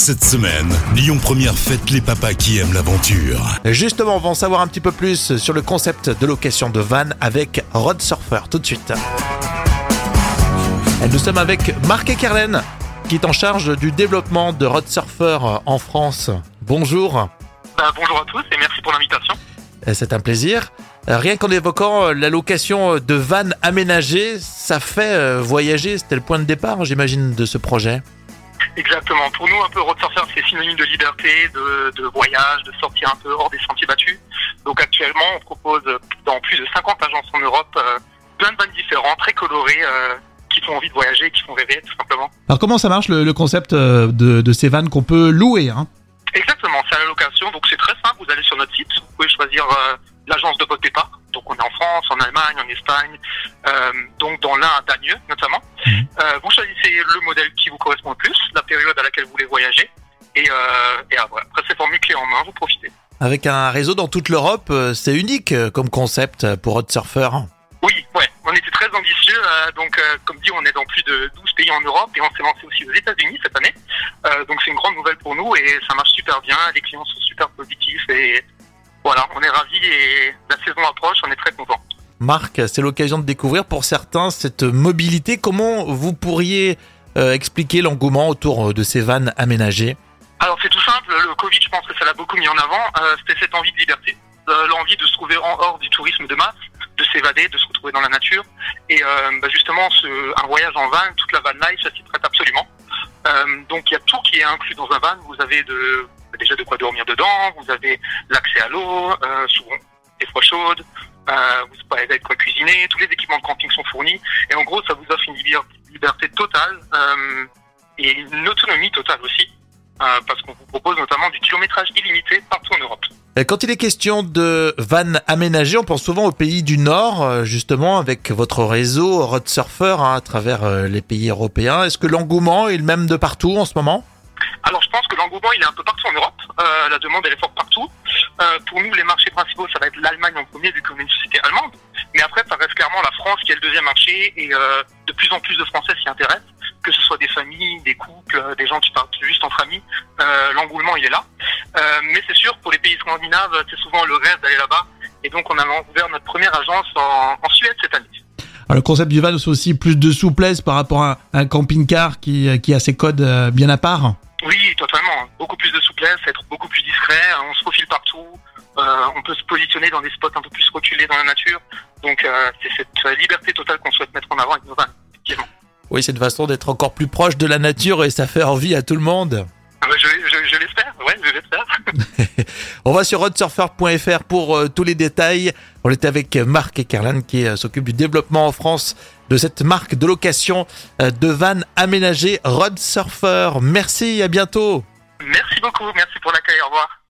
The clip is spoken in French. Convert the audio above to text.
Cette semaine, Lyon Première fête les papas qui aiment l'aventure. Justement, on va en savoir un petit peu plus sur le concept de location de van avec Rod Surfer tout de suite. Et nous sommes avec Marc Ekerlen qui est en charge du développement de Rod Surfer en France. Bonjour, Bah, bonjour à tous et merci pour l'invitation. Euh, c'est un plaisir. Euh, Rien qu'en évoquant euh, la location de van aménagées, ça fait voyager, c'était le point de départ j'imagine de ce projet. Exactement. Pour nous, un peu road surfer, c'est synonyme de liberté, de, de voyage, de sortir un peu hors des sentiers battus. Donc actuellement, on propose dans plus de 50 agences en Europe euh, plein de vannes différents, très colorés, euh, qui font envie de voyager, qui font rêver, tout simplement. Alors comment ça marche le, le concept euh, de, de ces vannes qu'on peut louer hein? Exactement, c'est à la location, donc c'est très simple. Vous allez sur notre site, vous pouvez choisir euh, l'agence de votre départ. Donc on est en France, en Allemagne, en Espagne, donc dans l'un à Dagneux. Euh, vous choisissez le modèle qui vous correspond le plus, la période à laquelle vous voulez voyager, et, euh, et après, c'est formule clé en main, vous profitez. Avec un réseau dans toute l'Europe, euh, c'est unique comme concept pour Rod Surfer. Oui, ouais, on était très ambitieux. euh, donc, euh, comme dit, on est dans plus de 12 pays en Europe et on s'est lancé aussi aux États-Unis cette année. Euh, donc, c'est une grande nouvelle pour nous et ça marche super bien. Les clients sont super positifs et voilà, on est ravis et la saison approche, on est très contents. Marc, c'est l'occasion de découvrir pour certains cette mobilité. Comment vous pourriez euh, expliquer l'engouement autour de ces vannes aménagées? Alors, c'est tout simple. Le Covid, je pense que ça l'a beaucoup mis en avant. Euh, C'était cette envie de liberté, Euh, l'envie de se trouver en hors du tourisme de masse, de s'évader, de se retrouver dans la nature. Et euh, bah, justement, un voyage en van, toute la van life, ça s'y prête absolument. Euh, donc, il y a tout qui est inclus dans un van. Vous avez de, déjà de quoi dormir dedans, vous avez l'accès à l'eau, euh, souvent des fois chaudes, euh, vous avez de quoi cuisiner, tous les équipements de camping sont fournis. Et en gros, ça vous offre une liber- liberté totale euh, et une autonomie totale aussi. Euh, parce qu'on vous propose notamment du kilométrage illimité partout en Europe. Euh, Quand il est question de vannes aménagées, on pense souvent aux pays du Nord, justement avec votre réseau Rod Surfer hein, à travers les pays européens. Est-ce que l'engouement est le même de partout en ce moment? Alors je pense que l'engouement il est un peu partout en Europe. La demande elle est forte partout. Euh, pour nous les marchés principaux ça va être l'Allemagne en premier vu qu'on est une société allemande. Mais après ça reste clairement la France qui est le deuxième marché et euh, de plus en plus de Français s'y intéressent. Que ce soit des familles, des couples, euh, des gens qui partent juste en famille, euh, l'engouement il est là. Mais c'est sûr pour les pays scandinaves c'est souvent le rêve d'aller là-bas. Et donc on a ouvert notre première agence en, en Suède cette année. Alors le concept du van c'est aussi plus de souplesse par rapport à un camping-car qui, qui a ses codes bien à part. Oui, totalement. Beaucoup plus de souplesse, être beaucoup plus discret. On se faufile partout. Euh, on peut se positionner dans des spots un peu plus reculés dans la nature. Donc euh, c'est cette euh, liberté totale qu'on souhaite mettre en avant avec nos vannes. Effectivement. Oui, c'est une façon d'être encore plus proche de la nature et ça fait envie à tout le monde. Ah bah, je je, je l'espère. Ouais, je l'espère. On va sur rodsurfer.fr pour euh, tous les détails. On était avec Marc Ekerlan qui euh, s'occupe du développement en France de cette marque de location euh, de vannes aménagées Rod Surfer. Merci, à bientôt. Merci beaucoup. Merci pour l'accueil. Au revoir.